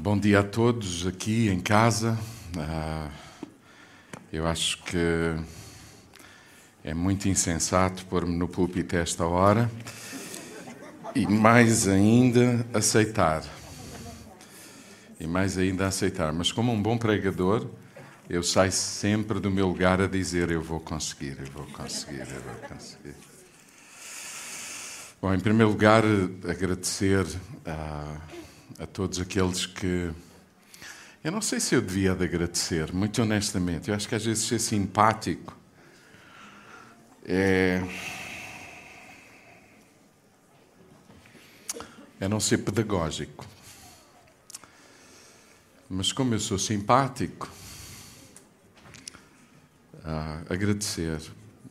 Bom dia a todos aqui em casa. Ah, eu acho que é muito insensato pôr-me no púlpito a esta hora e mais ainda aceitar. E mais ainda aceitar. Mas como um bom pregador, eu saio sempre do meu lugar a dizer: Eu vou conseguir, eu vou conseguir, eu vou conseguir. Bom, em primeiro lugar, agradecer a, a todos aqueles que. Eu não sei se eu devia de agradecer, muito honestamente. Eu acho que às vezes ser simpático é. É não ser pedagógico. Mas como eu sou simpático, ah, agradecer.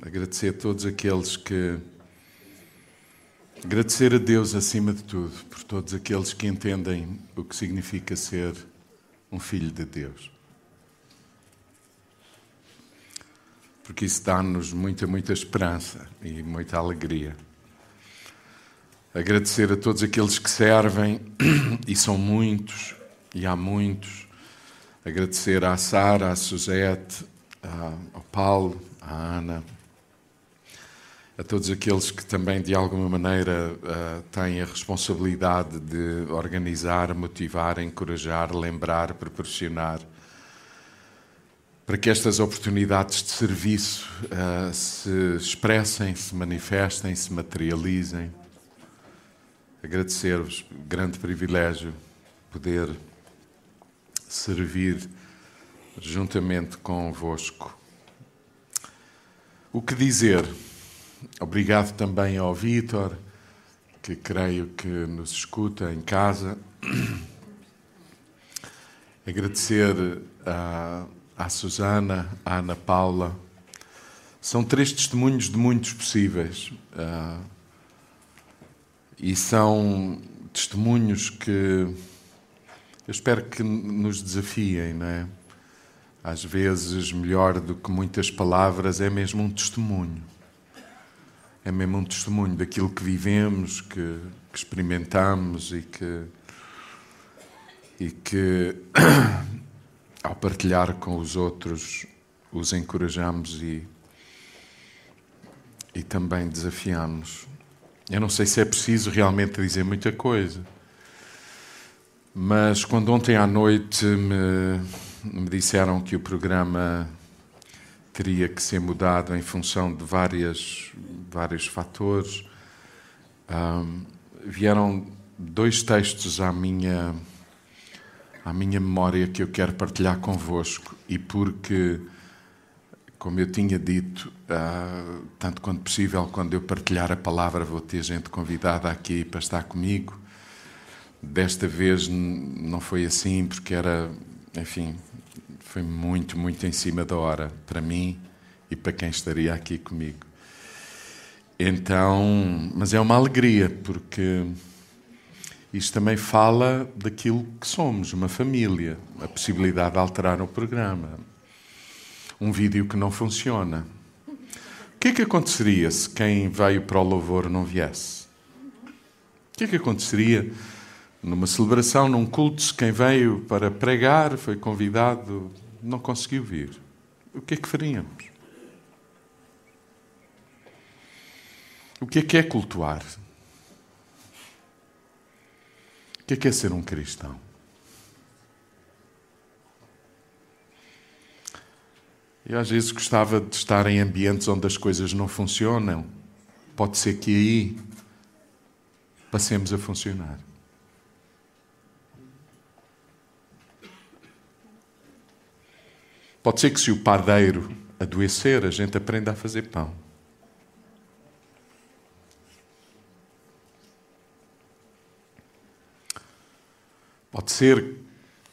Agradecer a todos aqueles que Agradecer a Deus acima de tudo, por todos aqueles que entendem o que significa ser um filho de Deus. Porque isso dá-nos muita, muita esperança e muita alegria. Agradecer a todos aqueles que servem, e são muitos, e há muitos. Agradecer à Sara, à Suzette, ao Paulo, à Ana, a todos aqueles que também, de alguma maneira, uh, têm a responsabilidade de organizar, motivar, encorajar, lembrar, proporcionar, para que estas oportunidades de serviço uh, se expressem, se manifestem, se materializem. Agradecer-vos, grande privilégio poder servir juntamente convosco. O que dizer? Obrigado também ao Vítor, que creio que nos escuta em casa. Agradecer à, Susana, à Ana Paula. São três testemunhos de muitos possíveis. Uh, e são testemunhos que eu espero que nos desafiem, não é? Às vezes, melhor do que muitas palavras, é mesmo um testemunho é mesmo um testemunho daquilo que vivemos, que, que experimentamos e que, e que ao partilhar com os outros os encorajamos e, e também desafiamos. Eu não sei se é preciso realmente dizer muita coisa, mas quando ontem à noite me, me disseram que o programa teria que ser mudado em função de várias, vários fatores. Um, vieram dois textos à minha, à minha memória que eu quero partilhar convosco e porque, como eu tinha dito, uh, tanto quanto possível, quando eu partilhar a palavra, vou ter gente convidada aqui para estar comigo. Desta vez não foi assim, porque era, enfim, foi muito, muito em cima da hora para mim e para quem estaria aqui comigo. Então, mas é uma alegria porque isto também fala daquilo que somos, uma família, a possibilidade de alterar o programa. Um vídeo que não funciona. O que é que aconteceria se quem veio para o louvor não viesse? O que é que aconteceria numa celebração, num culto, quem veio para pregar, foi convidado, não conseguiu vir, o que é que faríamos? O que é que é cultuar? O que é que é ser um cristão? Eu às vezes gostava de estar em ambientes onde as coisas não funcionam. Pode ser que aí passemos a funcionar. Pode ser que se o padeiro adoecer, a gente aprenda a fazer pão. Pode ser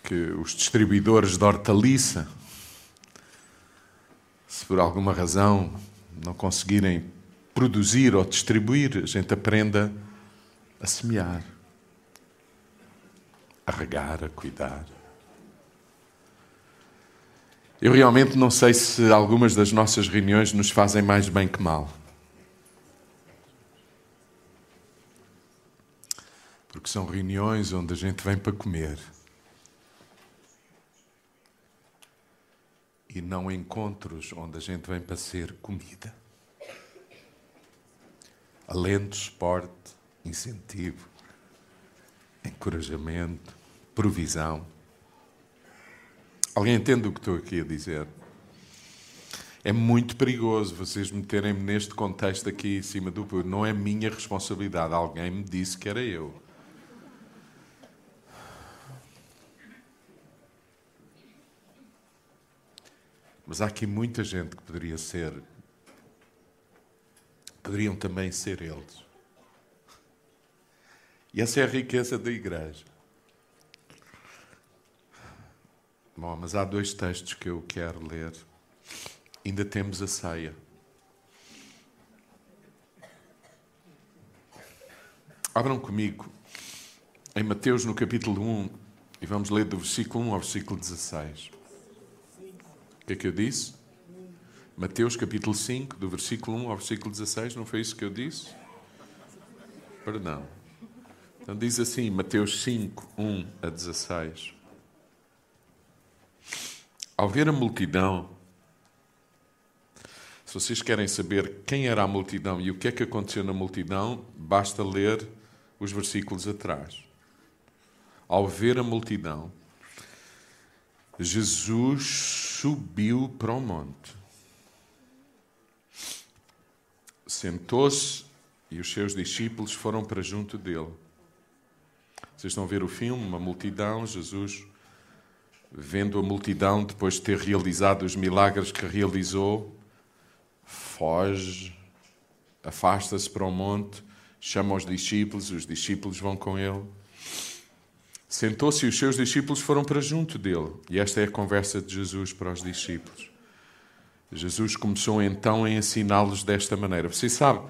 que os distribuidores de hortaliça, se por alguma razão não conseguirem produzir ou distribuir, a gente aprenda a semear, a regar, a cuidar. Eu realmente não sei se algumas das nossas reuniões nos fazem mais bem que mal. Porque são reuniões onde a gente vem para comer e não encontros onde a gente vem para ser comida. Alento, esporte, incentivo, encorajamento, provisão. Alguém entende o que estou aqui a dizer? É muito perigoso vocês meterem-me neste contexto aqui em cima do público. Não é minha responsabilidade. Alguém me disse que era eu. Mas há aqui muita gente que poderia ser. Poderiam também ser eles. E essa é a riqueza da igreja. Bom, mas há dois textos que eu quero ler ainda temos a ceia. Abram comigo em Mateus no capítulo 1 e vamos ler do versículo 1 ao versículo 16. O que é que eu disse? Mateus capítulo 5, do versículo 1 ao versículo 16, não foi isso que eu disse? Perdão. Então diz assim, Mateus 5, 1 a 16. Ao ver a multidão, se vocês querem saber quem era a multidão e o que é que aconteceu na multidão, basta ler os versículos atrás. Ao ver a multidão, Jesus subiu para o monte. Sentou-se e os seus discípulos foram para junto dele. Vocês estão a ver o filme, uma multidão, Jesus, vendo a multidão, depois de ter realizado os milagres que realizou, foge, afasta-se para o monte, chama os discípulos, os discípulos vão com ele. Sentou-se e os seus discípulos foram para junto dele. E esta é a conversa de Jesus para os discípulos. Jesus começou então a ensiná-los desta maneira. Você sabe,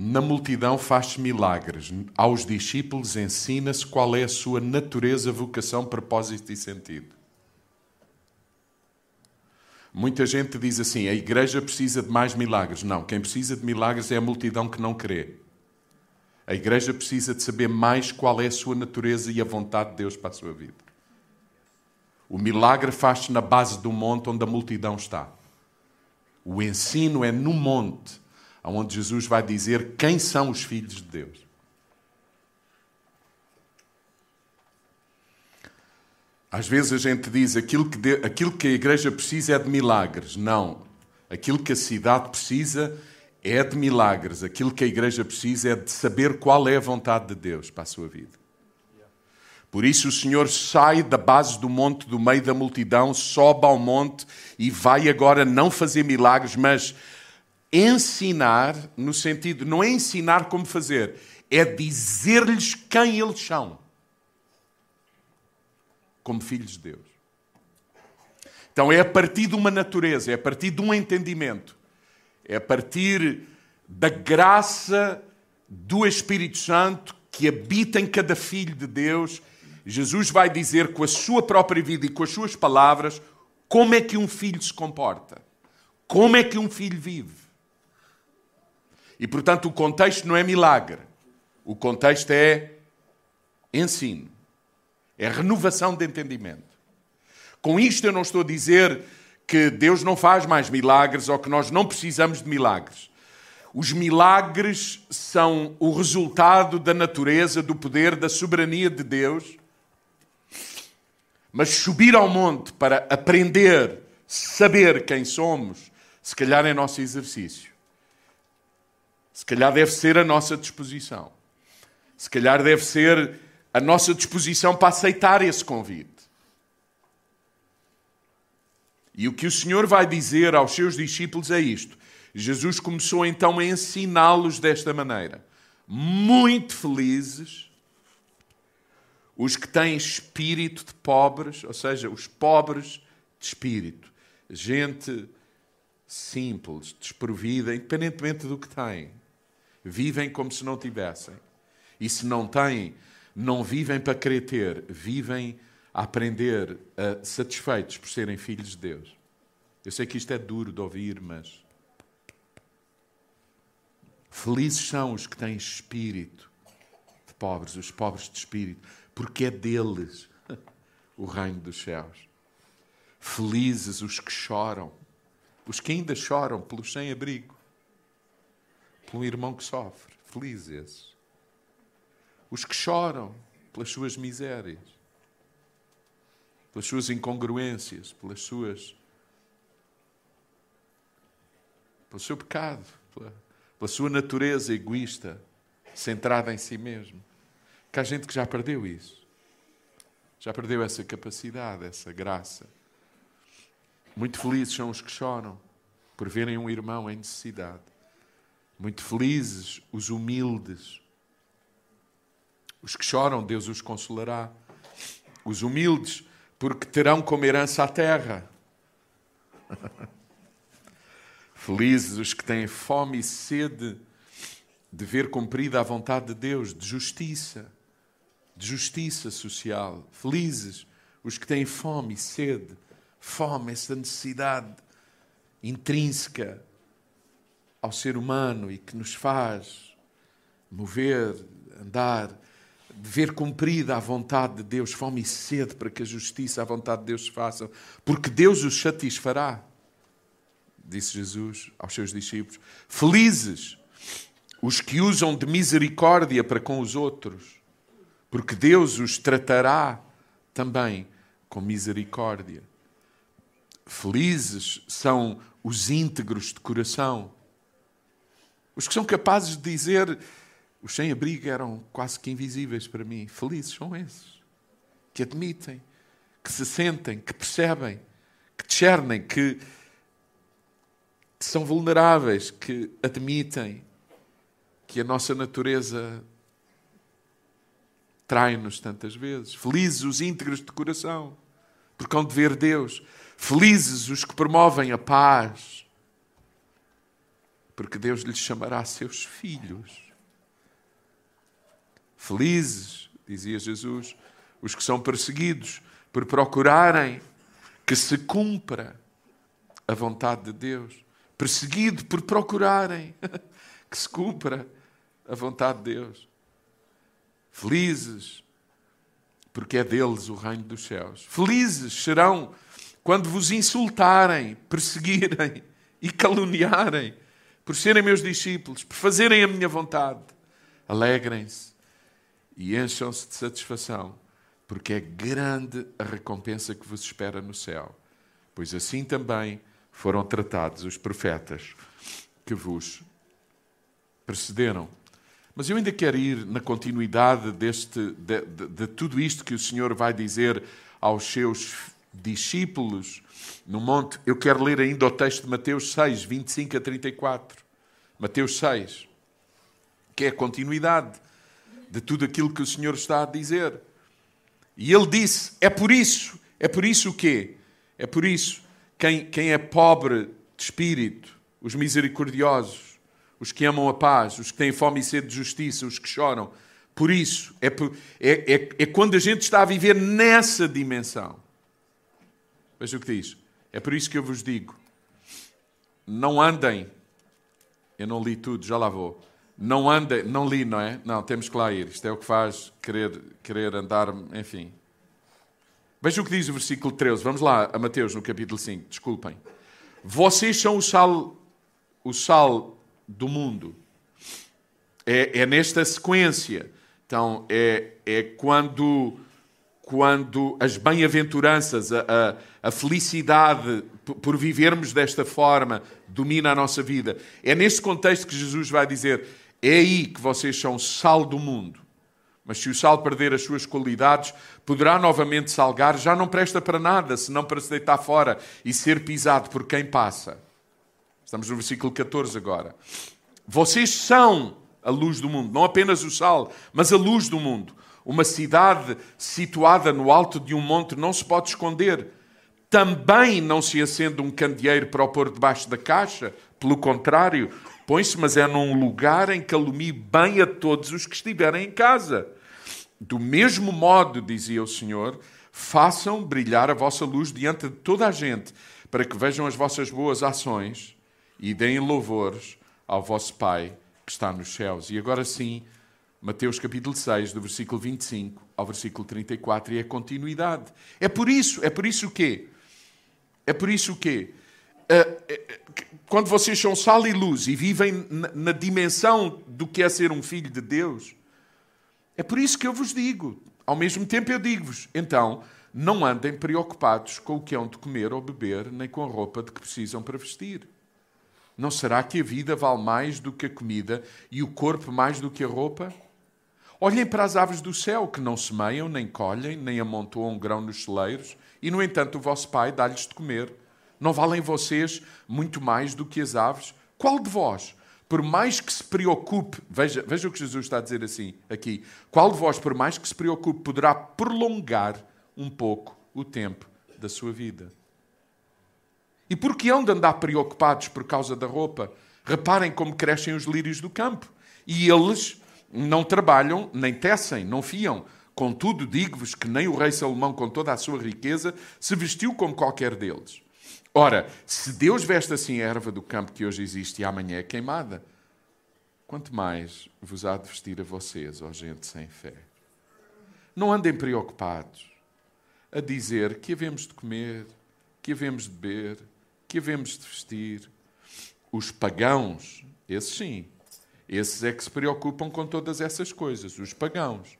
na multidão faz-se milagres. Aos discípulos ensina-se qual é a sua natureza, vocação, propósito e sentido. Muita gente diz assim: a igreja precisa de mais milagres. Não, quem precisa de milagres é a multidão que não crê. A igreja precisa de saber mais qual é a sua natureza e a vontade de Deus para a sua vida. O milagre faz-se na base do monte onde a multidão está. O ensino é no monte, onde Jesus vai dizer quem são os filhos de Deus. Às vezes a gente diz aquilo que, de, aquilo que a igreja precisa é de milagres. Não. Aquilo que a cidade precisa é de milagres. Aquilo que a igreja precisa é de saber qual é a vontade de Deus para a sua vida. Por isso o Senhor sai da base do monte, do meio da multidão, sobe ao monte e vai agora não fazer milagres, mas ensinar, no sentido, não é ensinar como fazer, é dizer-lhes quem eles são como filhos de Deus. Então é a partir de uma natureza, é a partir de um entendimento, é a partir da graça do Espírito Santo que habita em cada filho de Deus. Jesus vai dizer com a sua própria vida e com as suas palavras como é que um filho se comporta, como é que um filho vive. E portanto o contexto não é milagre, o contexto é ensino. É renovação de entendimento. Com isto eu não estou a dizer que Deus não faz mais milagres ou que nós não precisamos de milagres. Os milagres são o resultado da natureza, do poder, da soberania de Deus. Mas subir ao monte para aprender, saber quem somos, se calhar é nosso exercício. Se calhar deve ser a nossa disposição. Se calhar deve ser a nossa disposição para aceitar esse convite. E o que o Senhor vai dizer aos seus discípulos é isto. Jesus começou então a ensiná-los desta maneira. Muito felizes os que têm espírito de pobres, ou seja, os pobres de espírito. Gente simples, desprovida, independentemente do que têm. Vivem como se não tivessem. E se não têm, não vivem para querer ter, vivem a aprender a, satisfeitos por serem filhos de Deus. Eu sei que isto é duro de ouvir, mas felizes são os que têm espírito de pobres, os pobres de espírito, porque é deles o reino dos céus. Felizes os que choram, os que ainda choram pelos sem-abrigo, pelo irmão que sofre. Felizes esses. Os que choram pelas suas misérias, pelas suas incongruências, pelas suas. pelo seu pecado, pela, pela sua natureza egoísta, centrada em si mesmo. Que há gente que já perdeu isso. Já perdeu essa capacidade, essa graça. Muito felizes são os que choram por verem um irmão em necessidade. Muito felizes os humildes. Os que choram, Deus os consolará. Os humildes, porque terão como herança a terra. Felizes os que têm fome e sede de ver cumprida a vontade de Deus, de justiça de justiça social. Felizes os que têm fome e sede, fome, essa necessidade intrínseca ao ser humano e que nos faz mover, andar, ver cumprida a vontade de Deus, fome e sede para que a justiça, a vontade de Deus se faça, porque Deus os satisfará, disse Jesus aos seus discípulos. Felizes os que usam de misericórdia para com os outros, porque Deus os tratará também com misericórdia. Felizes são os íntegros de coração, os que são capazes de dizer: os sem-abrigo eram quase que invisíveis para mim. Felizes são esses, que admitem, que se sentem, que percebem, que discernem, que, que são vulneráveis, que admitem que a nossa natureza trai-nos tantas vezes. Felizes os íntegros de coração, porque hão de ver Deus. Felizes os que promovem a paz, porque Deus lhes chamará seus filhos. Felizes, dizia Jesus, os que são perseguidos por procurarem que se cumpra a vontade de Deus. Perseguido por procurarem que se cumpra a vontade de Deus. Felizes, porque é deles o reino dos céus. Felizes serão quando vos insultarem, perseguirem e caluniarem por serem meus discípulos, por fazerem a minha vontade. Alegrem-se e encham-se de satisfação, porque é grande a recompensa que vos espera no céu. Pois assim também foram tratados os profetas que vos precederam. Mas eu ainda quero ir na continuidade deste, de, de, de tudo isto que o Senhor vai dizer aos seus discípulos no monte. Eu quero ler ainda o texto de Mateus 6, 25 a 34. Mateus 6, que é a continuidade de tudo aquilo que o Senhor está a dizer. E ele disse: É por isso, é por isso o quê? É por isso, quem, quem é pobre de espírito, os misericordiosos, os que amam a paz, os que têm fome e sede de justiça, os que choram. Por isso, é, é, é, é quando a gente está a viver nessa dimensão. Veja o que diz. É por isso que eu vos digo: não andem. Eu não li tudo, já lá vou. Não andem, não li, não é? Não, temos que lá ir. Isto é o que faz querer, querer andar, enfim. Veja o que diz o versículo 13. Vamos lá a Mateus no capítulo 5. Desculpem. Vocês são o sal, o sal do mundo. É, é nesta sequência. Então, é, é quando, quando as bem-aventuranças, a, a, a, felicidade por vivermos desta forma domina a nossa vida. É neste contexto que Jesus vai dizer: é aí que vocês são sal do mundo. Mas se o sal perder as suas qualidades, poderá novamente salgar, já não presta para nada, senão para se deitar fora e ser pisado por quem passa. Estamos no versículo 14 agora. Vocês são a luz do mundo, não apenas o sal, mas a luz do mundo. Uma cidade situada no alto de um monte não se pode esconder. Também não se acende um candeeiro para o pôr debaixo da caixa, pelo contrário, põe-se, mas é num lugar em que alumie bem a todos os que estiverem em casa. Do mesmo modo, dizia o Senhor, façam brilhar a vossa luz diante de toda a gente, para que vejam as vossas boas ações e deem louvores ao vosso Pai que está nos céus. E agora sim, Mateus capítulo 6, do versículo 25 ao versículo 34, e é continuidade. É por isso, é por isso que É por isso que, quando vocês são sal e luz e vivem na dimensão do que é ser um filho de Deus, é por isso que eu vos digo, ao mesmo tempo eu digo-vos, então, não andem preocupados com o que hão de comer ou beber, nem com a roupa de que precisam para vestir. Não será que a vida vale mais do que a comida e o corpo mais do que a roupa? Olhem para as aves do céu, que não semeiam, nem colhem, nem amontoam grão nos celeiros, e, no entanto, o vosso Pai dá-lhes de comer. Não valem vocês muito mais do que as aves? Qual de vós, por mais que se preocupe, veja, veja o que Jesus está a dizer assim, aqui, qual de vós, por mais que se preocupe, poderá prolongar um pouco o tempo da sua vida? E por que hão de andar preocupados por causa da roupa? Reparem como crescem os lírios do campo. E eles não trabalham, nem tecem, não fiam. Contudo, digo-vos que nem o rei Salomão, com toda a sua riqueza, se vestiu como qualquer deles. Ora, se Deus veste assim a erva do campo que hoje existe e amanhã é queimada, quanto mais vos há de vestir a vocês, ó gente sem fé. Não andem preocupados a dizer que havemos de comer, que havemos de beber, que havemos de vestir. Os pagãos, esses sim, esses é que se preocupam com todas essas coisas, os pagãos.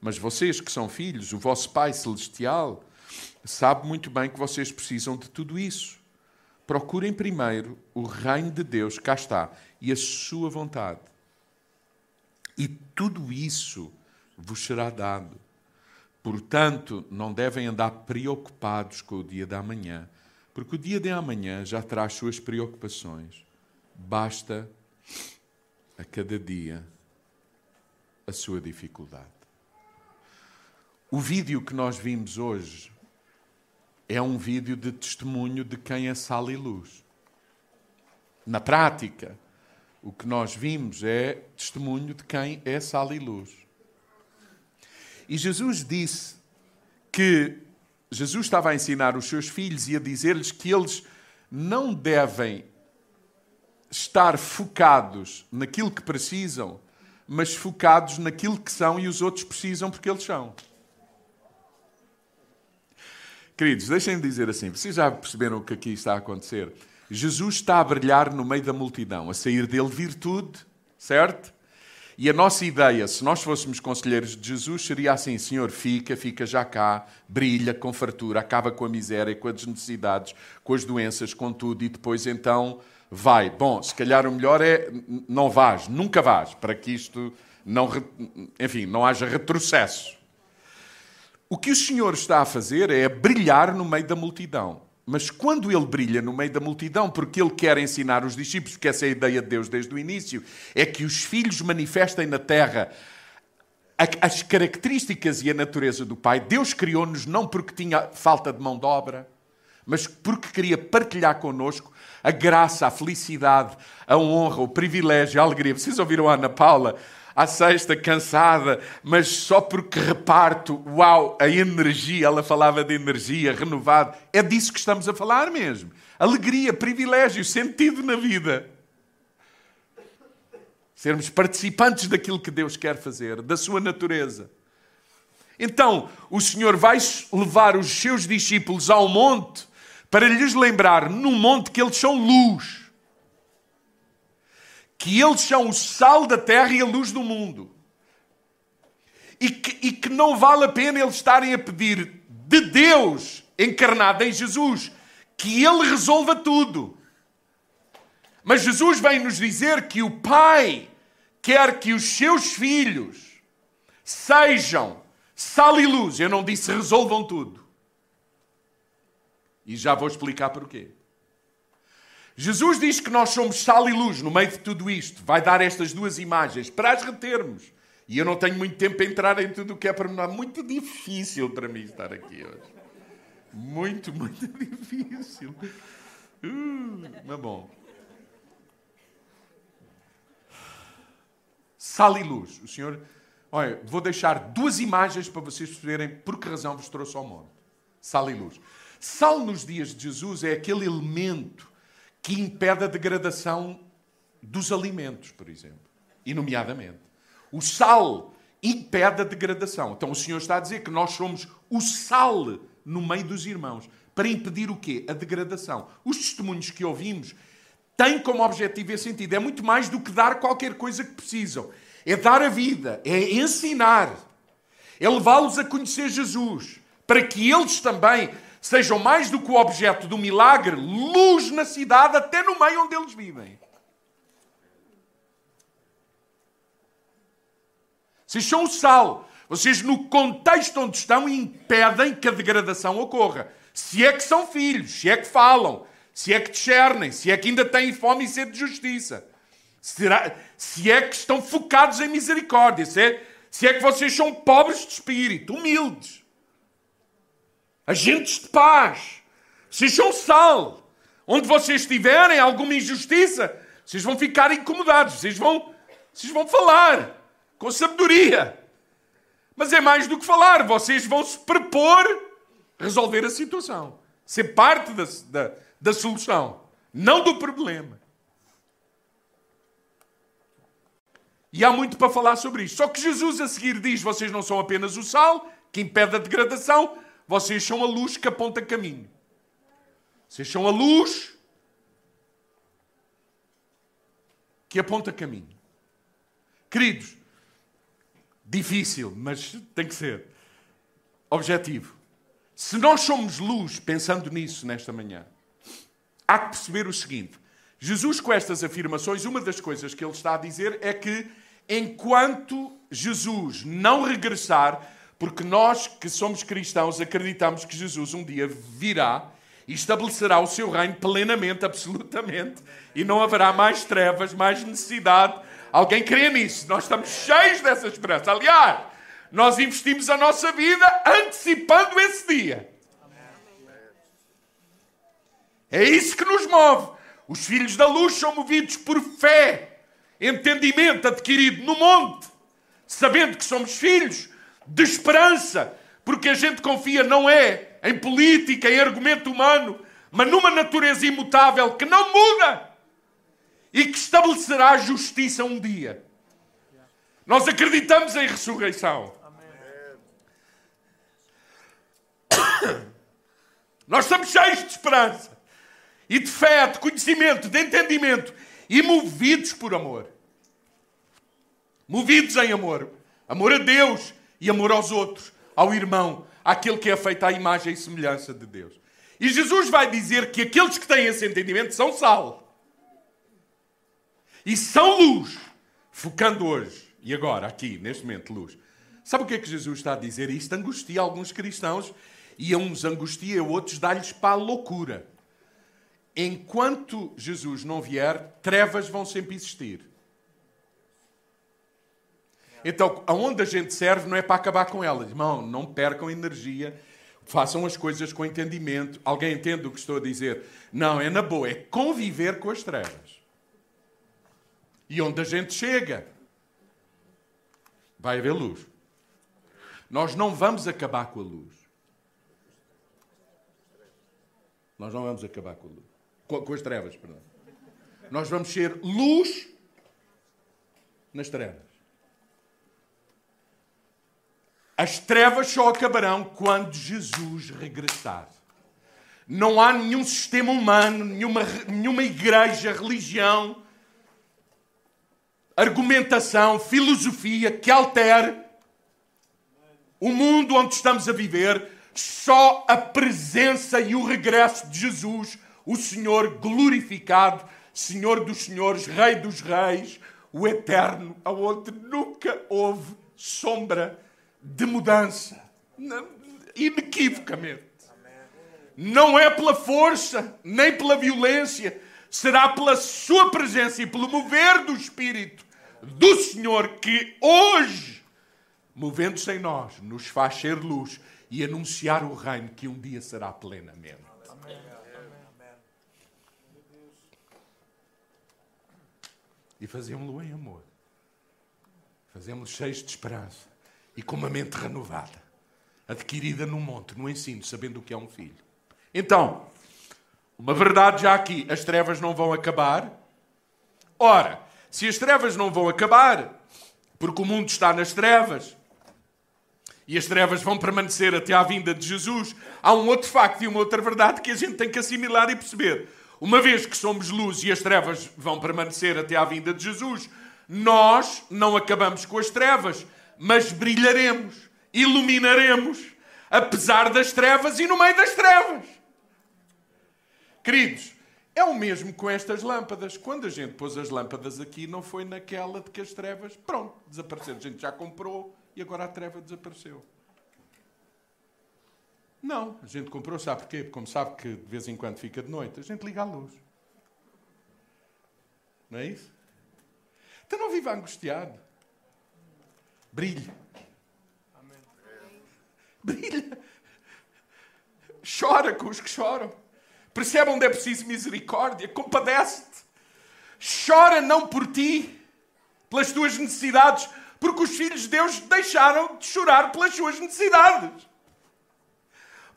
Mas vocês que são filhos, o vosso Pai Celestial sabe muito bem que vocês precisam de tudo isso. Procurem primeiro o reino de Deus, cá está, e a sua vontade. E tudo isso vos será dado. Portanto, não devem andar preocupados com o dia da manhã, porque o dia de amanhã já traz suas preocupações. Basta a cada dia a sua dificuldade. O vídeo que nós vimos hoje é um vídeo de testemunho de quem é sal e luz. Na prática, o que nós vimos é testemunho de quem é sal e luz. E Jesus disse que Jesus estava a ensinar os seus filhos e a dizer-lhes que eles não devem estar focados naquilo que precisam, mas focados naquilo que são e os outros precisam porque eles são. Queridos, deixem-me dizer assim: vocês já perceberam o que aqui está a acontecer? Jesus está a brilhar no meio da multidão, a sair dele virtude, certo? E a nossa ideia, se nós fôssemos conselheiros de Jesus, seria assim: Senhor, fica, fica já cá, brilha com fartura, acaba com a miséria, com as necessidades, com as doenças, com tudo, e depois então vai. Bom, se calhar o melhor é não vás, nunca vás, para que isto não, enfim, não haja retrocesso. O que o Senhor está a fazer é brilhar no meio da multidão. Mas quando ele brilha no meio da multidão, porque ele quer ensinar os discípulos, porque essa é a ideia de Deus desde o início, é que os filhos manifestem na terra as características e a natureza do Pai. Deus criou-nos não porque tinha falta de mão de obra, mas porque queria partilhar connosco a graça, a felicidade, a honra, o privilégio, a alegria. Vocês ouviram a Ana Paula à sexta, cansada, mas só porque reparto, uau, a energia, ela falava de energia, renovado. É disso que estamos a falar mesmo. Alegria, privilégio, sentido na vida. Sermos participantes daquilo que Deus quer fazer, da sua natureza. Então, o Senhor vai levar os seus discípulos ao monte para lhes lembrar no monte que eles são luz que eles são o sal da terra e a luz do mundo. E que, e que não vale a pena eles estarem a pedir de Deus encarnado em Jesus que Ele resolva tudo. Mas Jesus vem nos dizer que o Pai quer que os seus filhos sejam sal e luz. Eu não disse resolvam tudo. E já vou explicar porquê. Jesus diz que nós somos sal e luz no meio de tudo isto. Vai dar estas duas imagens para as retermos. E eu não tenho muito tempo para entrar em tudo o que é para mim. Muito difícil para mim estar aqui hoje. Muito, muito difícil. Uh, mas bom. Sal e luz. O Senhor. Olha, vou deixar duas imagens para vocês perceberem por que razão vos trouxe ao mundo. Sal e luz. Sal nos dias de Jesus é aquele elemento que impede a degradação dos alimentos, por exemplo. E, nomeadamente, o sal impede a degradação. Então, o Senhor está a dizer que nós somos o sal no meio dos irmãos. para impedir o quê? A degradação. Os testemunhos que ouvimos têm como objetivo esse sentido. É muito mais do que dar qualquer coisa que precisam. É dar a vida, é ensinar, é levá-los a conhecer Jesus, para que eles também sejam mais do que o objeto do milagre, luz na cidade, até no meio onde eles vivem. Vocês são o sal. Vocês, no contexto onde estão, impedem que a degradação ocorra. Se é que são filhos, se é que falam, se é que discernem, se é que ainda têm fome e sede de justiça, Será, se é que estão focados em misericórdia, se é, se é que vocês são pobres de espírito, humildes, agentes de paz, são sal. Onde vocês estiverem alguma injustiça, vocês vão ficar incomodados, vocês vão, vocês vão falar com sabedoria. Mas é mais do que falar, vocês vão se propor resolver a situação, ser parte da, da, da solução, não do problema. E há muito para falar sobre isto. Só que Jesus a seguir diz: vocês não são apenas o sal, que impede a degradação, vocês são a luz que aponta caminho. Vocês são a luz que aponta caminho. Queridos, Difícil, mas tem que ser. Objetivo. Se nós somos luz, pensando nisso nesta manhã, há que perceber o seguinte: Jesus, com estas afirmações, uma das coisas que ele está a dizer é que enquanto Jesus não regressar, porque nós que somos cristãos acreditamos que Jesus um dia virá e estabelecerá o seu reino plenamente, absolutamente, e não haverá mais trevas, mais necessidade Alguém crê nisso? Nós estamos cheios dessa esperança. Aliás, nós investimos a nossa vida antecipando esse dia. É isso que nos move. Os filhos da luz são movidos por fé, entendimento adquirido no monte, sabendo que somos filhos de esperança, porque a gente confia não é em política, em argumento humano, mas numa natureza imutável que não muda e que estabelecerá a justiça um dia. Nós acreditamos em ressurreição. Nós estamos cheios de esperança e de fé, de conhecimento, de entendimento e movidos por amor. Movidos em amor. Amor a Deus e amor aos outros, ao irmão, àquele que é feito à imagem e semelhança de Deus. E Jesus vai dizer que aqueles que têm esse entendimento são sal e são luz, focando hoje e agora, aqui, neste momento, luz. Sabe o que é que Jesus está a dizer? Isto angustia alguns cristãos e a uns angustia, a outros dá-lhes para a loucura. Enquanto Jesus não vier, trevas vão sempre existir. Então, aonde a gente serve não é para acabar com elas. Irmão, não percam energia, façam as coisas com entendimento. Alguém entende o que estou a dizer? Não, é na boa, é conviver com as trevas. E onde a gente chega, vai haver luz. Nós não vamos acabar com a luz. Nós não vamos acabar com a luz. Com, com as trevas, perdão. Nós vamos ser luz nas trevas. As trevas só acabarão quando Jesus regressar. Não há nenhum sistema humano, nenhuma, nenhuma igreja, religião, argumentação, filosofia que altere o mundo onde estamos a viver, só a presença e o regresso de Jesus, o Senhor glorificado, Senhor dos Senhores, Rei dos Reis, o Eterno, aonde nunca houve sombra de mudança, inequivocamente. Não é pela força, nem pela violência, será pela Sua presença e pelo mover do Espírito do Senhor que hoje, movendo-se em nós, nos faz ser luz e anunciar o reino que um dia será plenamente. E fazemos-lo em amor. Fazemos cheios de esperança e com uma mente renovada, adquirida no monte, no ensino, sabendo o que é um filho. Então, uma verdade já aqui: as trevas não vão acabar. Ora, se as trevas não vão acabar, porque o mundo está nas trevas, e as trevas vão permanecer até à vinda de Jesus, há um outro facto e uma outra verdade que a gente tem que assimilar e perceber. Uma vez que somos luz e as trevas vão permanecer até à vinda de Jesus, nós não acabamos com as trevas, mas brilharemos, iluminaremos, apesar das trevas e no meio das trevas. Queridos, é o mesmo com estas lâmpadas. Quando a gente pôs as lâmpadas aqui, não foi naquela de que as trevas, pronto, desapareceram. A gente já comprou e agora a treva desapareceu. Não, a gente comprou, sabe porquê? Porque como sabe que de vez em quando fica de noite, a gente liga a luz. Não é isso? Então não viva angustiado. Brilhe. Brilha. Chora com os que choram. Percebe onde é preciso misericórdia. Compadece-te. Chora não por ti, pelas tuas necessidades, porque os filhos de Deus deixaram de chorar pelas suas necessidades.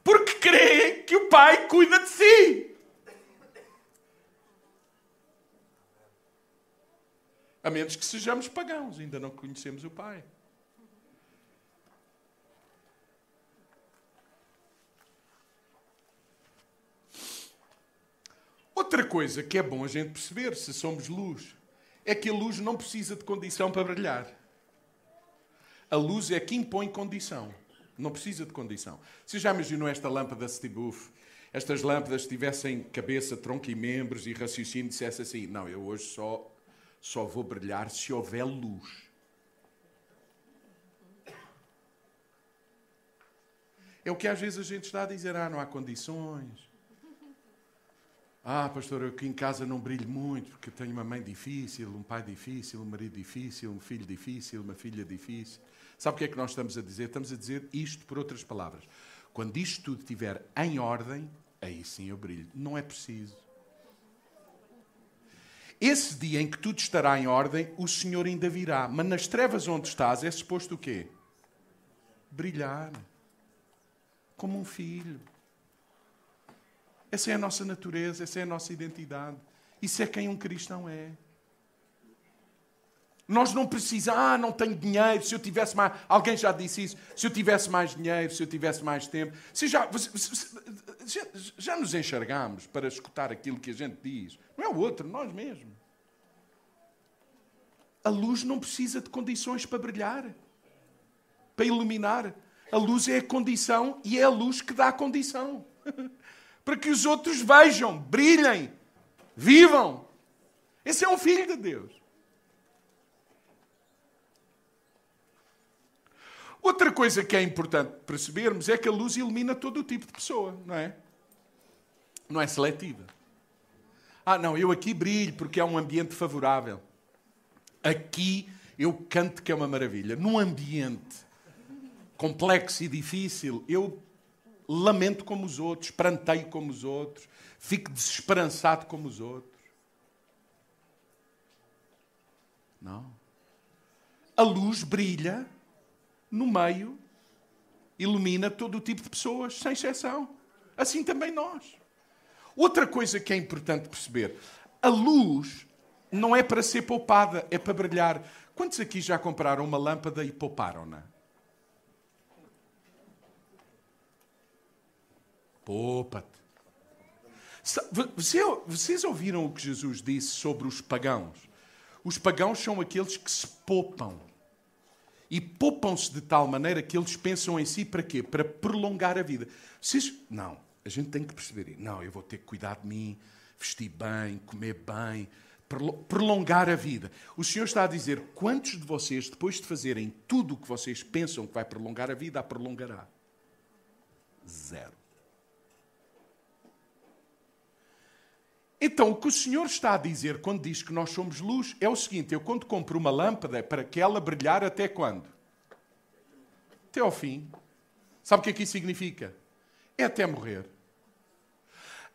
Porque creem que o Pai cuida de si. A menos que sejamos pagãos, ainda não conhecemos o Pai. Outra coisa que é bom a gente perceber, se somos luz, é que a luz não precisa de condição para brilhar. A luz é que impõe condição. Não precisa de condição. Você já imaginou esta lâmpada Stibuf? Estas lâmpadas tivessem cabeça, tronco e membros e raciocínio dissesse assim: Não, eu hoje só, só vou brilhar se houver luz. É o que às vezes a gente está a dizer: Ah, não há condições. Ah, pastor, eu aqui em casa não brilho muito porque tenho uma mãe difícil, um pai difícil, um marido difícil, um filho difícil, uma filha difícil. Sabe o que é que nós estamos a dizer? Estamos a dizer isto por outras palavras. Quando isto tudo estiver em ordem, aí sim eu brilho. Não é preciso. Esse dia em que tudo estará em ordem, o Senhor ainda virá. Mas nas trevas onde estás é suposto o quê? Brilhar. Como um filho. Essa é a nossa natureza, essa é a nossa identidade. Isso é quem um cristão é. Nós não precisamos, ah, não tenho dinheiro, se eu tivesse mais. Alguém já disse isso. Se eu tivesse mais dinheiro, se eu tivesse mais tempo. Se já, já, já nos enxergamos para escutar aquilo que a gente diz. Não é o outro, nós mesmos. A luz não precisa de condições para brilhar, para iluminar. A luz é a condição e é a luz que dá a condição. para que os outros vejam, brilhem, vivam. Esse é um filho de Deus. Outra coisa que é importante percebermos é que a luz ilumina todo o tipo de pessoa, não é? Não é seletiva. Ah, não, eu aqui brilho porque é um ambiente favorável. Aqui eu canto que é uma maravilha. Num ambiente complexo e difícil, eu lamento como os outros, pranteio como os outros, fico desesperançado como os outros. Não. A luz brilha no meio, ilumina todo o tipo de pessoas, sem exceção. Assim também nós. Outra coisa que é importante perceber: a luz não é para ser poupada, é para brilhar. Quantos aqui já compraram uma lâmpada e pouparam-na? Poupa-te. Vocês ouviram o que Jesus disse sobre os pagãos? Os pagãos são aqueles que se poupam. E poupam-se de tal maneira que eles pensam em si para quê? Para prolongar a vida. Vocês, não, a gente tem que perceber. Não, eu vou ter que cuidar de mim, vestir bem, comer bem, prolongar a vida. O Senhor está a dizer: quantos de vocês, depois de fazerem tudo o que vocês pensam que vai prolongar a vida, a prolongará? Zero. Então, o que o Senhor está a dizer quando diz que nós somos luz é o seguinte: eu, quando compro uma lâmpada, para que ela brilhar até quando? Até ao fim. Sabe o que é que isso significa? É até morrer.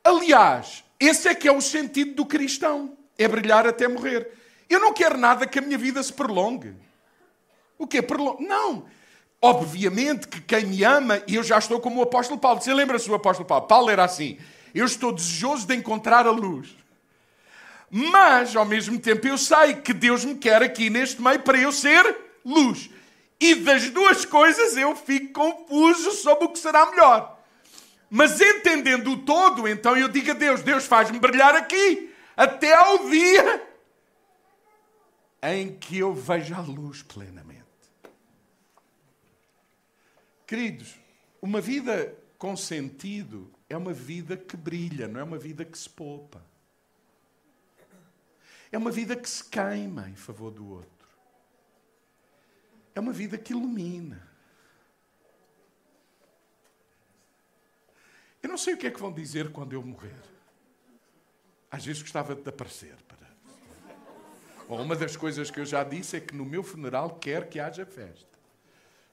Aliás, esse é que é o sentido do cristão: é brilhar até morrer. Eu não quero nada que a minha vida se prolongue. O que é prolongue? Não. Obviamente que quem me ama, e eu já estou como o apóstolo Paulo. Você lembra-se do apóstolo Paulo? Paulo era assim. Eu estou desejoso de encontrar a luz. Mas, ao mesmo tempo, eu sei que Deus me quer aqui neste meio para eu ser luz. E das duas coisas eu fico confuso sobre o que será melhor. Mas entendendo o todo, então eu digo a Deus: Deus faz-me brilhar aqui, até ao dia em que eu vejo a luz plenamente. Queridos, uma vida com sentido é uma vida que brilha, não é uma vida que se poupa. É uma vida que se queima em favor do outro. É uma vida que ilumina. Eu não sei o que é que vão dizer quando eu morrer. Às vezes gostava de aparecer. Para... Ou uma das coisas que eu já disse é que no meu funeral quer que haja festa.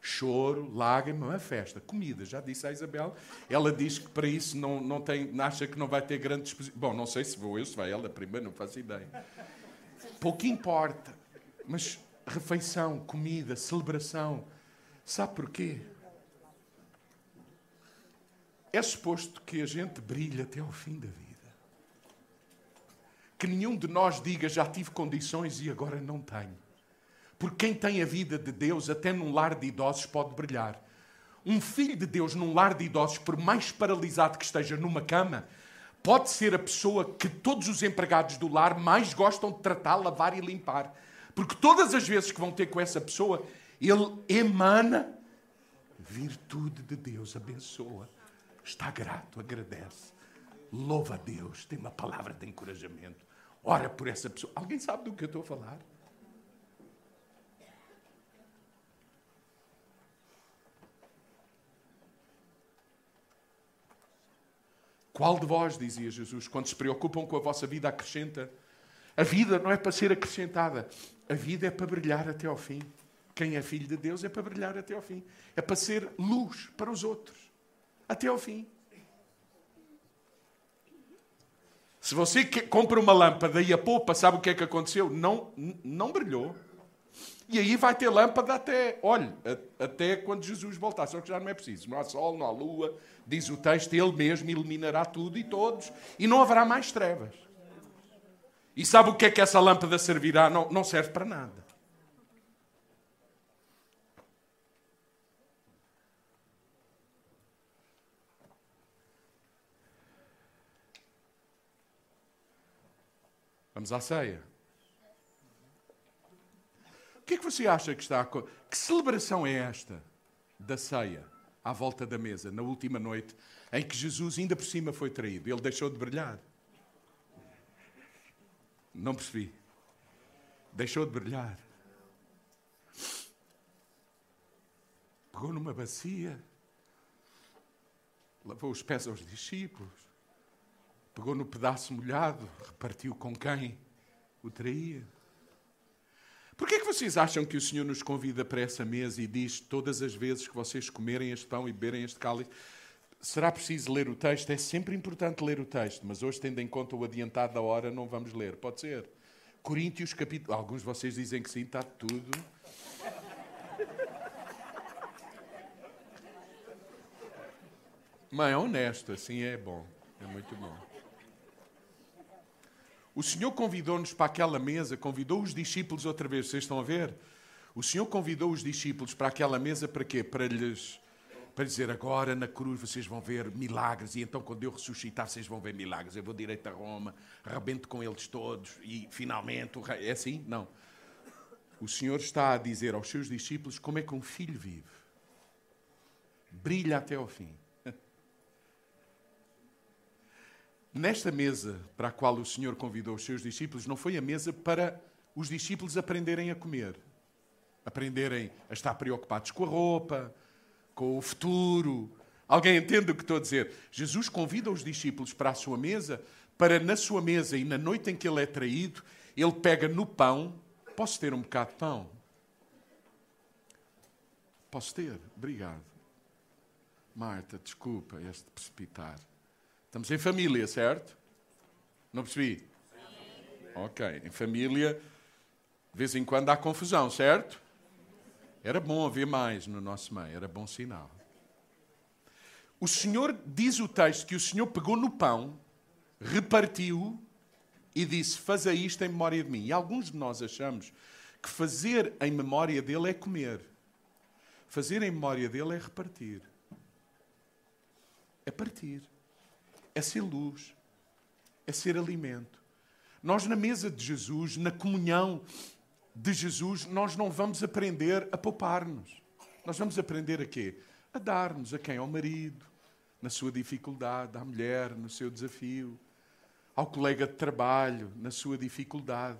Choro, lágrima, uma festa. Comida, já disse à Isabel. Ela diz que para isso não, não tem, acha que não vai ter grande disposição. Bom, não sei se vou eu, se vai ela primeiro, não faço ideia. Pouco importa. Mas refeição, comida, celebração. Sabe porquê? É suposto que a gente brilhe até ao fim da vida. Que nenhum de nós diga já tive condições e agora não tenho. Porque quem tem a vida de Deus, até num lar de idosos, pode brilhar. Um filho de Deus num lar de idosos, por mais paralisado que esteja numa cama, pode ser a pessoa que todos os empregados do lar mais gostam de tratar, lavar e limpar. Porque todas as vezes que vão ter com essa pessoa, ele emana virtude de Deus, abençoa, está grato, agradece, louva a Deus, tem uma palavra de encorajamento, ora por essa pessoa. Alguém sabe do que eu estou a falar? Qual de vós, dizia Jesus, quando se preocupam com a vossa vida, acrescenta? A vida não é para ser acrescentada, a vida é para brilhar até ao fim. Quem é filho de Deus é para brilhar até ao fim. É para ser luz para os outros, até ao fim. Se você compra uma lâmpada e a poupa, sabe o que é que aconteceu? Não, não brilhou. E aí vai ter lâmpada até, olhe, até quando Jesus voltar. Só que já não é preciso. Não há sol, não há lua. Diz o texto, ele mesmo iluminará tudo e todos. E não haverá mais trevas. E sabe o que é que essa lâmpada servirá? Não, não serve para nada. Vamos à ceia. Que é que você acha que está a... Que celebração é esta da ceia à volta da mesa, na última noite, em que Jesus ainda por cima foi traído? Ele deixou de brilhar. Não percebi. Deixou de brilhar. Pegou numa bacia, lavou os pés aos discípulos, pegou no pedaço molhado, repartiu com quem o traía. Por que é que vocês acham que o Senhor nos convida para essa mesa e diz todas as vezes que vocês comerem este pão e beberem este cálice? Será preciso ler o texto? É sempre importante ler o texto, mas hoje, tendo em conta o adiantado da hora, não vamos ler. Pode ser. Coríntios, capítulo. Alguns de vocês dizem que sim, está tudo. Mas é honesto, assim é bom. É muito bom. O Senhor convidou-nos para aquela mesa, convidou os discípulos outra vez, vocês estão a ver? O Senhor convidou os discípulos para aquela mesa para quê? Para lhes para dizer agora na cruz vocês vão ver milagres e então quando eu ressuscitar vocês vão ver milagres. Eu vou direito a Roma, arrebento com eles todos e finalmente o rei. É assim? Não. O Senhor está a dizer aos seus discípulos como é que um filho vive. Brilha até ao fim. Nesta mesa para a qual o Senhor convidou os seus discípulos, não foi a mesa para os discípulos aprenderem a comer, aprenderem a estar preocupados com a roupa, com o futuro. Alguém entende o que estou a dizer? Jesus convida os discípulos para a sua mesa, para na sua mesa e na noite em que ele é traído, ele pega no pão. Posso ter um bocado de pão? Posso ter? Obrigado. Marta, desculpa este precipitar. Estamos em família, certo? Não percebi? Sim. Ok, em família, de vez em quando há confusão, certo? Era bom haver mais no nosso meio, era bom sinal. O Senhor, diz o texto, que o Senhor pegou no pão, repartiu e disse: Faça isto em memória de mim. E alguns de nós achamos que fazer em memória dele é comer. Fazer em memória dele é repartir. É partir. É ser luz. É ser alimento. Nós, na mesa de Jesus, na comunhão de Jesus, nós não vamos aprender a poupar-nos. Nós vamos aprender a quê? A dar-nos a quem? Ao marido, na sua dificuldade, à mulher, no seu desafio, ao colega de trabalho, na sua dificuldade.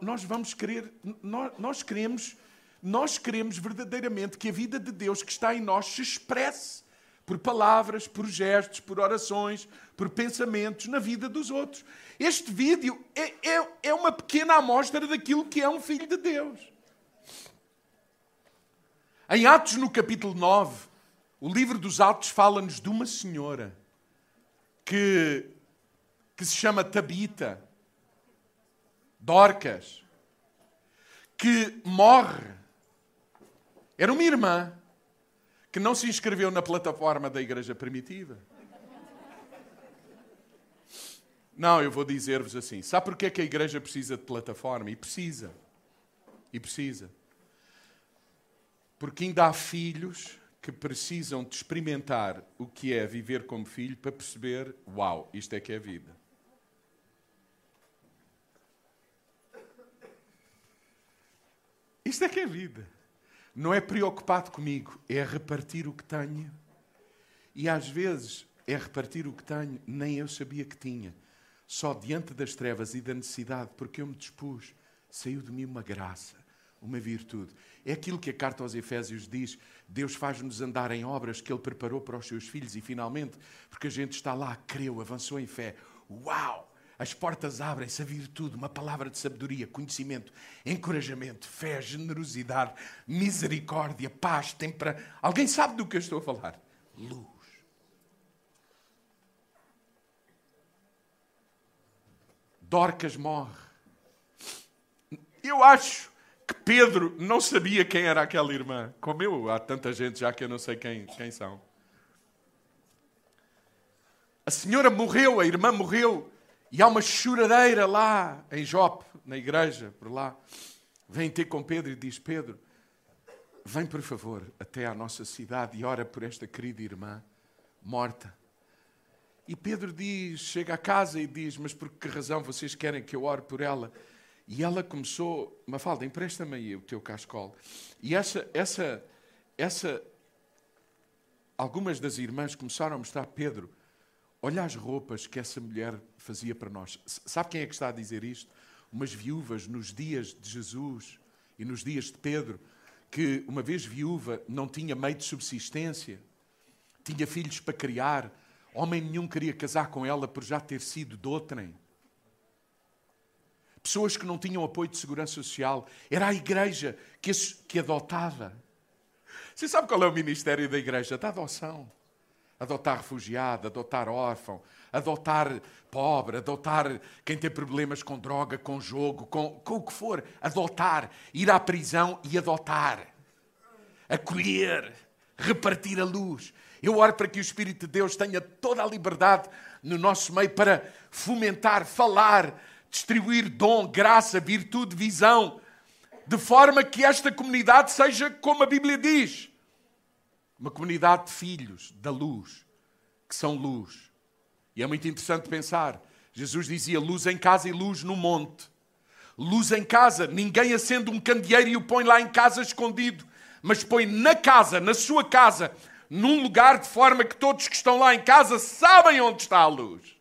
Nós vamos querer, nós queremos, nós queremos verdadeiramente que a vida de Deus que está em nós se expresse por palavras, por gestos, por orações, por pensamentos na vida dos outros. Este vídeo é, é, é uma pequena amostra daquilo que é um filho de Deus. Em Atos, no capítulo 9, o livro dos Atos fala-nos de uma senhora que, que se chama Tabita, Dorcas, que morre. Era uma irmã que não se inscreveu na plataforma da igreja primitiva. Não, eu vou dizer-vos assim: sabe porquê é que a igreja precisa de plataforma? E precisa. E precisa. Porque ainda há filhos que precisam de experimentar o que é viver como filho para perceber: uau, isto é que é vida. Isto é que é vida. Não é preocupado comigo, é repartir o que tenho. E às vezes é repartir o que tenho, nem eu sabia que tinha. Só diante das trevas e da necessidade, porque eu me dispus, saiu de mim uma graça, uma virtude. É aquilo que a carta aos Efésios diz: Deus faz-nos andar em obras que Ele preparou para os seus filhos, e finalmente, porque a gente está lá, creu, avançou em fé. Uau! As portas abrem-se, a virtude, uma palavra de sabedoria, conhecimento, encorajamento, fé, generosidade, misericórdia, paz, tempera. Alguém sabe do que eu estou a falar? Luz. Dorcas morre. Eu acho que Pedro não sabia quem era aquela irmã. Como eu, há tanta gente já que eu não sei quem, quem são. A senhora morreu, a irmã morreu, e há uma choradeira lá em Jope, na igreja, por lá. Vem ter com Pedro e diz: Pedro, vem por favor até à nossa cidade e ora por esta querida irmã morta. E Pedro diz, chega a casa e diz: Mas por que razão vocês querem que eu ore por ela? E ela começou, Mafalda, empresta-me aí o teu cascol. E essa, essa, essa, algumas das irmãs começaram a mostrar, Pedro, olha as roupas que essa mulher fazia para nós. Sabe quem é que está a dizer isto? Umas viúvas nos dias de Jesus e nos dias de Pedro, que uma vez viúva não tinha meio de subsistência, tinha filhos para criar, Homem nenhum queria casar com ela por já ter sido de outrem. Pessoas que não tinham apoio de segurança social. Era a igreja que, que adotava. Você sabe qual é o ministério da igreja? Da adoção. Adotar refugiado, adotar órfão, adotar pobre, adotar quem tem problemas com droga, com jogo, com, com o que for. Adotar, ir à prisão e adotar. Acolher, repartir a luz. Eu oro para que o Espírito de Deus tenha toda a liberdade no nosso meio para fomentar, falar, distribuir dom, graça, virtude, visão, de forma que esta comunidade seja como a Bíblia diz uma comunidade de filhos da luz, que são luz. E é muito interessante pensar. Jesus dizia luz em casa e luz no monte. Luz em casa, ninguém acende um candeeiro e o põe lá em casa escondido, mas põe na casa, na sua casa, num lugar de forma que todos que estão lá em casa sabem onde está a luz.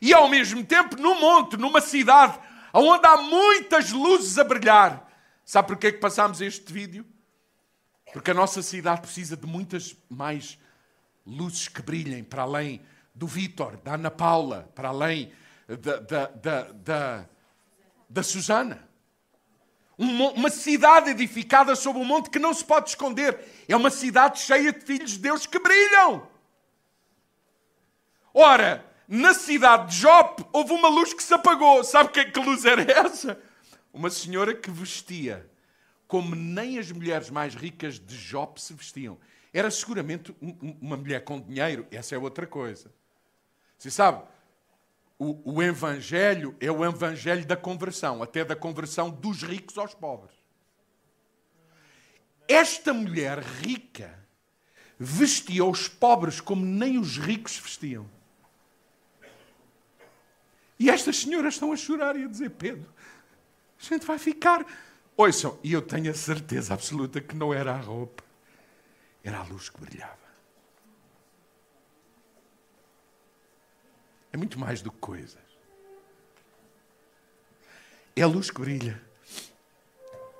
E ao mesmo tempo, num monte, numa cidade, onde há muitas luzes a brilhar. Sabe porquê é que passámos este vídeo? Porque a nossa cidade precisa de muitas mais luzes que brilhem para além do Vítor, da Ana Paula, para além da, da, da, da, da Susana uma cidade edificada sobre um monte que não se pode esconder. É uma cidade cheia de filhos de Deus que brilham. Ora, na cidade de Jope houve uma luz que se apagou. Sabe que, que luz era essa? Uma senhora que vestia como nem as mulheres mais ricas de Jope se vestiam. Era seguramente uma mulher com dinheiro. Essa é outra coisa. Você sabe, o, o Evangelho é o Evangelho da conversão, até da conversão dos ricos aos pobres. esta mulher rica vestia os pobres como nem os ricos vestiam. E estas senhoras estão a chorar e a dizer: Pedro, a gente vai ficar. Ouçam, e eu tenho a certeza absoluta que não era a roupa, era a luz que brilhava. É muito mais do que coisas. É a luz que brilha.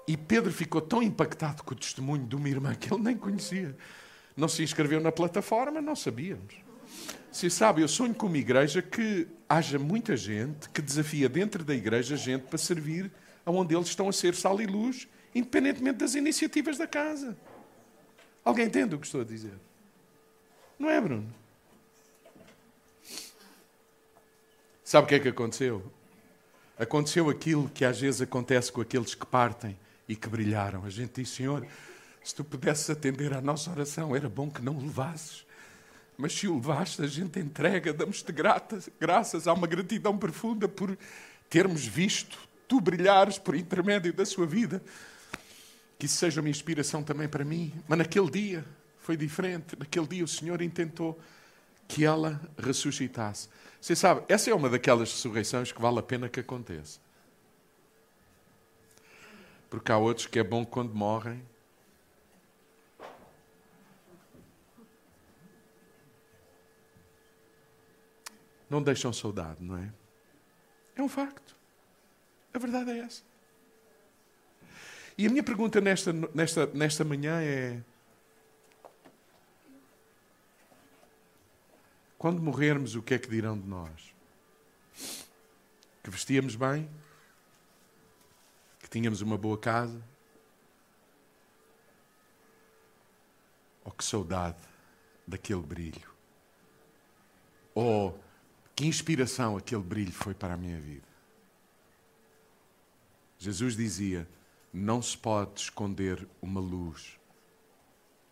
E Pedro ficou tão impactado com o testemunho de uma irmã que ele nem conhecia. Não se inscreveu na plataforma, não sabíamos. Se sabe, eu sonho com uma igreja que haja muita gente que desafia dentro da igreja gente para servir aonde eles estão a ser sal e luz, independentemente das iniciativas da casa. Alguém entende o que estou a dizer? Não é, Bruno? Sabe o que é que aconteceu? Aconteceu aquilo que às vezes acontece com aqueles que partem e que brilharam. A gente diz, Senhor, se tu pudesses atender à nossa oração, era bom que não o levasses. Mas se o levaste, a gente entrega, damos-te graças, há uma gratidão profunda por termos visto tu brilhares por intermédio da sua vida. Que isso seja uma inspiração também para mim. Mas naquele dia foi diferente. Naquele dia o Senhor intentou que ela ressuscitasse. Você sabe, essa é uma daquelas ressurreições que vale a pena que aconteça. Porque há outros que é bom quando morrem. Não deixam saudade, não é? É um facto. A verdade é essa. E a minha pergunta nesta, nesta, nesta manhã é: quando morrermos, o que é que dirão de nós? Que vestíamos bem? Que tínhamos uma boa casa? Oh, que saudade daquele brilho! Oh, que inspiração aquele brilho foi para a minha vida! Jesus dizia: não se pode esconder uma luz.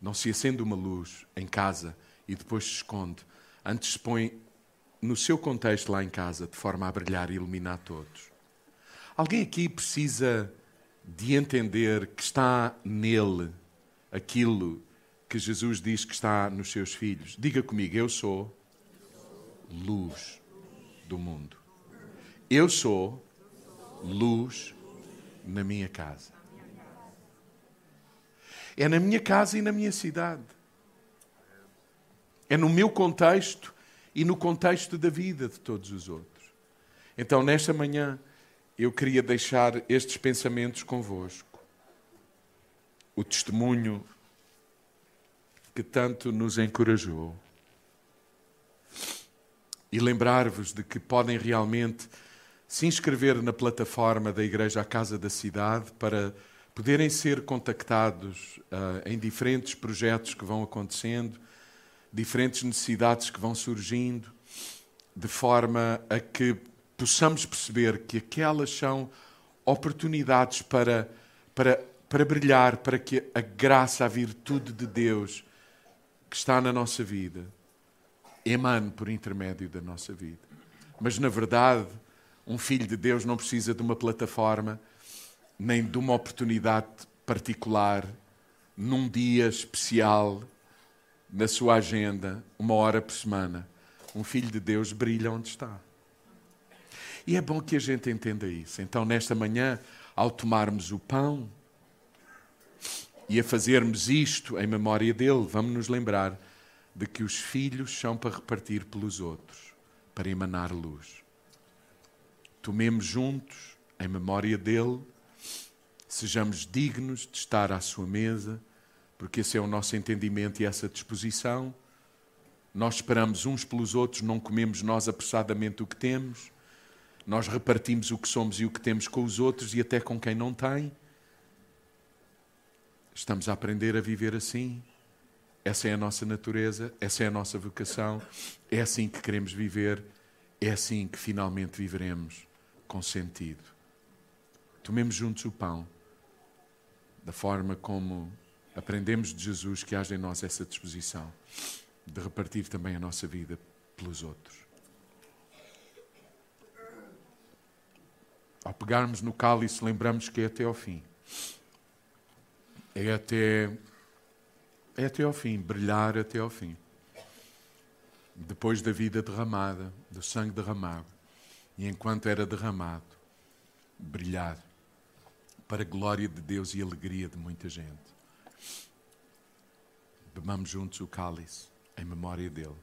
Não se acende uma luz em casa e depois se esconde. Antes se põe no seu contexto lá em casa, de forma a brilhar e iluminar todos. Alguém aqui precisa de entender que está nele aquilo que Jesus diz que está nos seus filhos. Diga comigo, eu sou luz do mundo. Eu sou luz na minha casa. É na minha casa e na minha cidade. É no meu contexto e no contexto da vida de todos os outros. Então, nesta manhã, eu queria deixar estes pensamentos convosco. O testemunho que tanto nos encorajou. E lembrar-vos de que podem realmente se inscrever na plataforma da Igreja à Casa da Cidade para poderem ser contactados uh, em diferentes projetos que vão acontecendo, diferentes necessidades que vão surgindo, de forma a que possamos perceber que aquelas são oportunidades para, para, para brilhar, para que a graça, a virtude de Deus que está na nossa vida emane por intermédio da nossa vida. Mas, na verdade, um filho de Deus não precisa de uma plataforma, nem de uma oportunidade particular, num dia especial, na sua agenda, uma hora por semana. Um filho de Deus brilha onde está. E é bom que a gente entenda isso. Então, nesta manhã, ao tomarmos o pão e a fazermos isto em memória dele, vamos nos lembrar de que os filhos são para repartir pelos outros, para emanar luz. Tomemos juntos, em memória dele, sejamos dignos de estar à sua mesa, porque esse é o nosso entendimento e essa disposição. Nós esperamos uns pelos outros, não comemos nós apressadamente o que temos. Nós repartimos o que somos e o que temos com os outros e até com quem não tem. Estamos a aprender a viver assim. Essa é a nossa natureza, essa é a nossa vocação, é assim que queremos viver, é assim que finalmente viveremos com sentido. Tomemos juntos o pão, da forma como aprendemos de Jesus que haja em nós essa disposição de repartir também a nossa vida pelos outros. Ao pegarmos no cálice, lembramos que é até ao fim. é até, é até ao fim, brilhar até ao fim. Depois da vida derramada, do sangue derramado, e enquanto era derramado, brilhar para a glória de Deus e alegria de muita gente. Bebamos juntos o cálice em memória dele.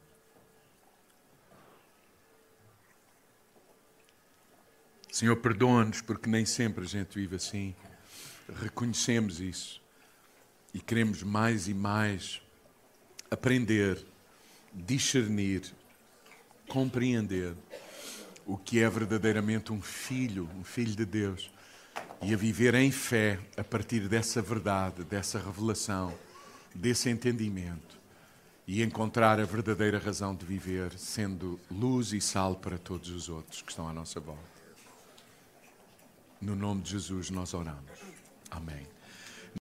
Senhor, perdoa-nos porque nem sempre a gente vive assim. Reconhecemos isso e queremos mais e mais aprender, discernir, compreender o que é verdadeiramente um filho, um filho de Deus, e a viver em fé a partir dessa verdade, dessa revelação, desse entendimento e encontrar a verdadeira razão de viver, sendo luz e sal para todos os outros que estão à nossa volta. No nome de Jesus nós oramos. Amém.